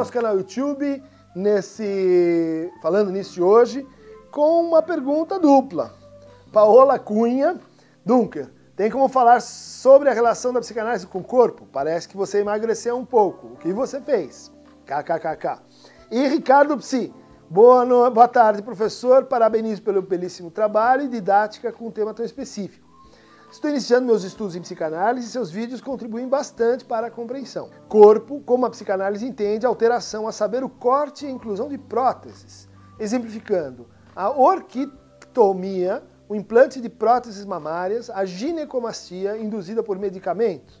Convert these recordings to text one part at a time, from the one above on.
nosso canal YouTube, nesse falando nisso de hoje, com uma pergunta dupla. Paola Cunha, Dunker, tem como falar sobre a relação da psicanálise com o corpo? Parece que você emagreceu um pouco. O que você fez? KKKK. E Ricardo Psi, boa, no... boa tarde, professor. Parabenizo pelo belíssimo trabalho e didática com um tema tão específico. Estou iniciando meus estudos em psicanálise e seus vídeos contribuem bastante para a compreensão. Corpo, como a psicanálise entende, alteração, a saber, o corte e inclusão de próteses. Exemplificando, a orquitomia, o implante de próteses mamárias, a ginecomastia induzida por medicamentos.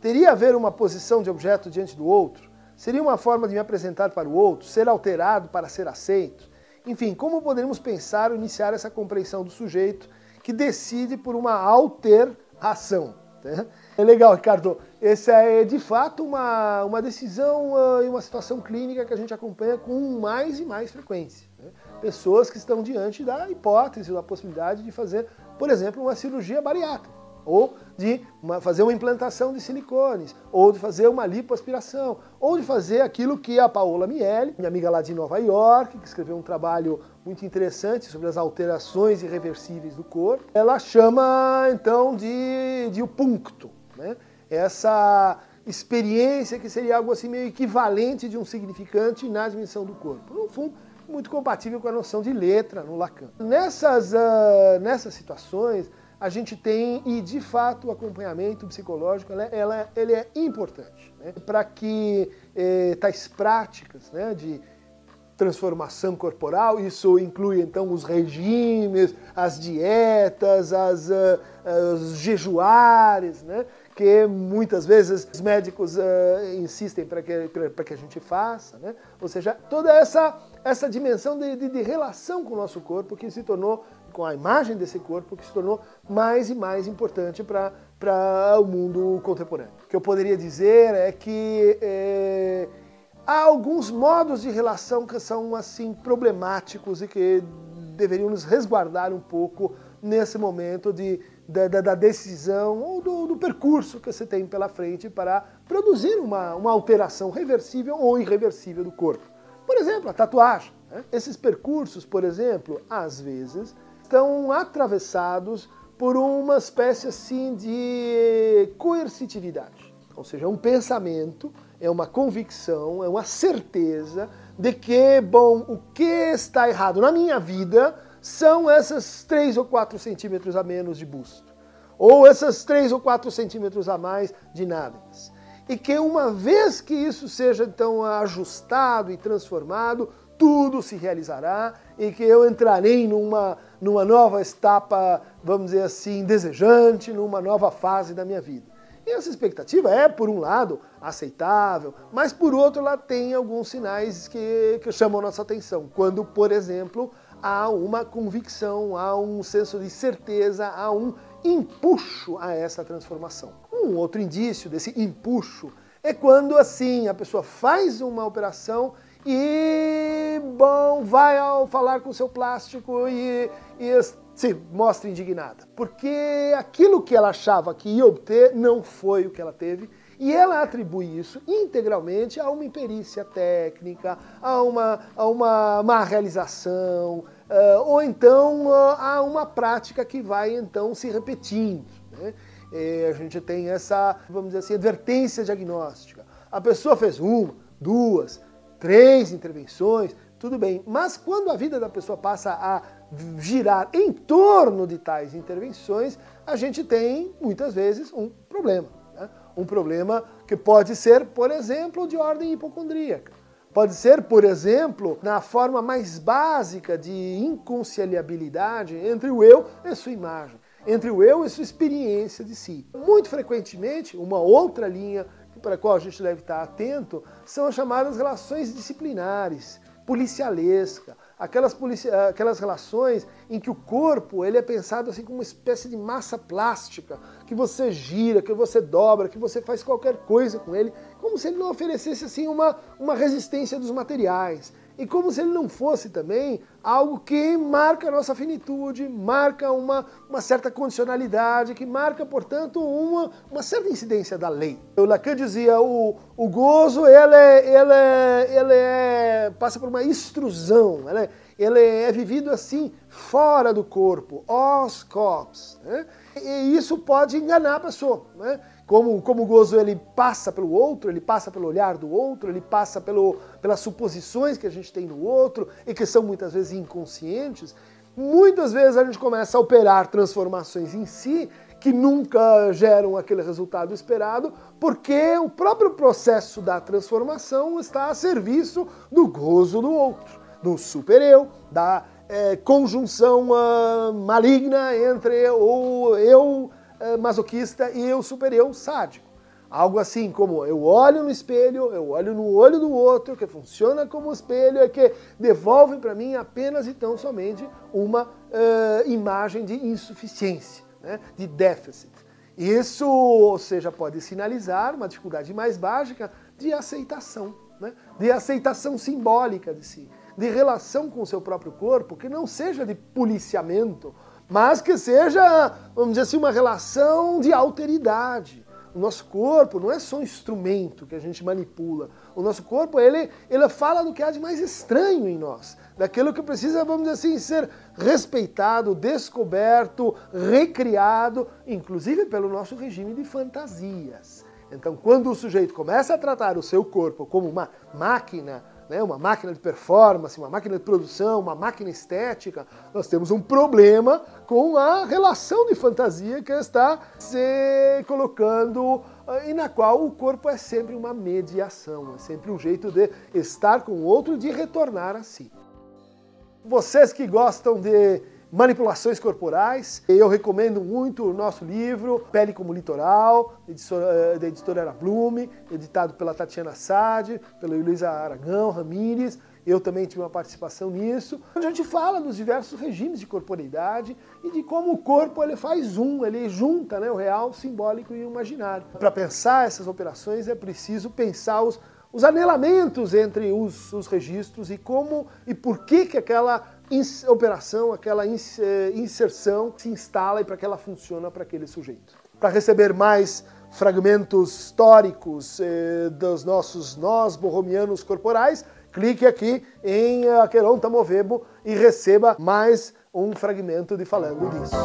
Teria a ver uma posição de objeto diante do outro? Seria uma forma de me apresentar para o outro, ser alterado para ser aceito? Enfim, como poderíamos pensar ou iniciar essa compreensão do sujeito que decide por uma alteração. Né? É legal, Ricardo. Essa é de fato uma, uma decisão uh, e uma situação clínica que a gente acompanha com mais e mais frequência. Né? Pessoas que estão diante da hipótese, da possibilidade de fazer, por exemplo, uma cirurgia bariátrica ou de fazer uma implantação de silicones, ou de fazer uma lipoaspiração, ou de fazer aquilo que a Paola Miele, minha amiga lá de Nova York, que escreveu um trabalho muito interessante sobre as alterações irreversíveis do corpo, ela chama então de, de o puncto, né? essa experiência que seria algo assim meio equivalente de um significante na dimensão do corpo. No fundo, muito compatível com a noção de letra no Lacan. Nessas, uh, nessas situações, a gente tem, e de fato o acompanhamento psicológico ela, ela ele é importante né? para que eh, tais práticas né, de transformação corporal, isso inclui então os regimes, as dietas, as, uh, os jejuares, né? que muitas vezes os médicos uh, insistem para que, que a gente faça, né? ou seja, toda essa, essa dimensão de, de, de relação com o nosso corpo que se tornou com a imagem desse corpo que se tornou mais e mais importante para o mundo contemporâneo. O que eu poderia dizer é que é, há alguns modos de relação que são assim problemáticos e que deveriam nos resguardar um pouco nesse momento de, da, da, decisão ou do, do, percurso que você tem pela frente para produzir uma, uma alteração reversível ou irreversível do corpo. Por exemplo, a tatuagem. Né? Esses percursos, por exemplo, às vezes estão atravessados por uma espécie assim de coercitividade. Ou seja, um pensamento, é uma convicção, é uma certeza de que, bom, o que está errado na minha vida são essas 3 ou 4 centímetros a menos de busto. Ou essas 3 ou 4 centímetros a mais de nádegas. E que uma vez que isso seja então ajustado e transformado, tudo se realizará e que eu entrarei numa, numa nova etapa, vamos dizer assim, desejante, numa nova fase da minha vida. E essa expectativa é, por um lado, aceitável, mas por outro, ela tem alguns sinais que, que chamam nossa atenção. Quando, por exemplo, há uma convicção, há um senso de certeza, há um empuxo a essa transformação. Um outro indício desse empuxo é quando, assim, a pessoa faz uma operação e, bom, vai ao falar com seu plástico e, e se mostra indignada. Porque aquilo que ela achava que ia obter não foi o que ela teve. E ela atribui isso integralmente a uma imperícia técnica, a uma, a uma má realização, uh, ou então uh, a uma prática que vai então se repetindo. Né? E a gente tem essa, vamos dizer assim, advertência diagnóstica. A pessoa fez uma, duas, três intervenções, tudo bem. Mas quando a vida da pessoa passa a girar em torno de tais intervenções, a gente tem muitas vezes um problema. Né? Um problema que pode ser, por exemplo, de ordem hipocondríaca. Pode ser, por exemplo, na forma mais básica de inconciliabilidade entre o eu e sua imagem, entre o eu e sua experiência de si. Muito frequentemente, uma outra linha para a qual a gente deve estar atento são as chamadas relações disciplinares, policialesca, aquelas, polici aquelas relações em que o corpo ele é pensado assim como uma espécie de massa plástica, que você gira, que você dobra, que você faz qualquer coisa com ele, como se ele não oferecesse assim uma, uma resistência dos materiais. E como se ele não fosse também algo que marca a nossa finitude, marca uma, uma certa condicionalidade, que marca, portanto, uma, uma certa incidência da lei. O Lacan dizia, o, o gozo, ele, ele, ele é, passa por uma extrusão, ele, é, ele é vivido assim, fora do corpo, os corpos. Né? E isso pode enganar a pessoa. Né? Como, como o gozo ele passa pelo outro, ele passa pelo olhar do outro, ele passa pelo, pelas suposições que a gente tem no outro e que são muitas vezes inconscientes. Muitas vezes a gente começa a operar transformações em si que nunca geram aquele resultado esperado, porque o próprio processo da transformação está a serviço do gozo do outro, do super-eu, da é, conjunção uh, maligna entre o eu masoquista e o super-eu sádico. Algo assim como eu olho no espelho, eu olho no olho do outro, que funciona como espelho, é que devolve para mim apenas e tão somente uma uh, imagem de insuficiência, né, de déficit. Isso, ou seja, pode sinalizar uma dificuldade mais básica de aceitação, né, de aceitação simbólica de si de relação com o seu próprio corpo, que não seja de policiamento, mas que seja, vamos dizer assim, uma relação de alteridade. O nosso corpo não é só um instrumento que a gente manipula. O nosso corpo, ele, ele fala do que há de mais estranho em nós, daquilo que precisa, vamos dizer assim, ser respeitado, descoberto, recriado, inclusive pelo nosso regime de fantasias. Então, quando o sujeito começa a tratar o seu corpo como uma máquina, né, uma máquina de performance, uma máquina de produção, uma máquina estética, nós temos um problema com a relação de fantasia que está se colocando eh, e na qual o corpo é sempre uma mediação, é sempre um jeito de estar com o outro, de retornar a si. Vocês que gostam de manipulações corporais. Eu recomendo muito o nosso livro, Pele como Litoral, eh, da editora Era Blume, editado pela Tatiana Sade, pela Luísa Aragão Ramírez. Eu também tive uma participação nisso, onde a gente fala dos diversos regimes de corporeidade e de como o corpo ele faz um, ele junta né, o real, o simbólico e o imaginário. Para pensar essas operações é preciso pensar os, os anelamentos entre os, os registros e como e por que, que aquela operação, aquela eh, inserção se instala e para que ela funciona para aquele sujeito. Para receber mais fragmentos históricos eh, dos nossos nós borromianos corporais, clique aqui em Aqueronta Movebo e receba mais um fragmento de Falando disso.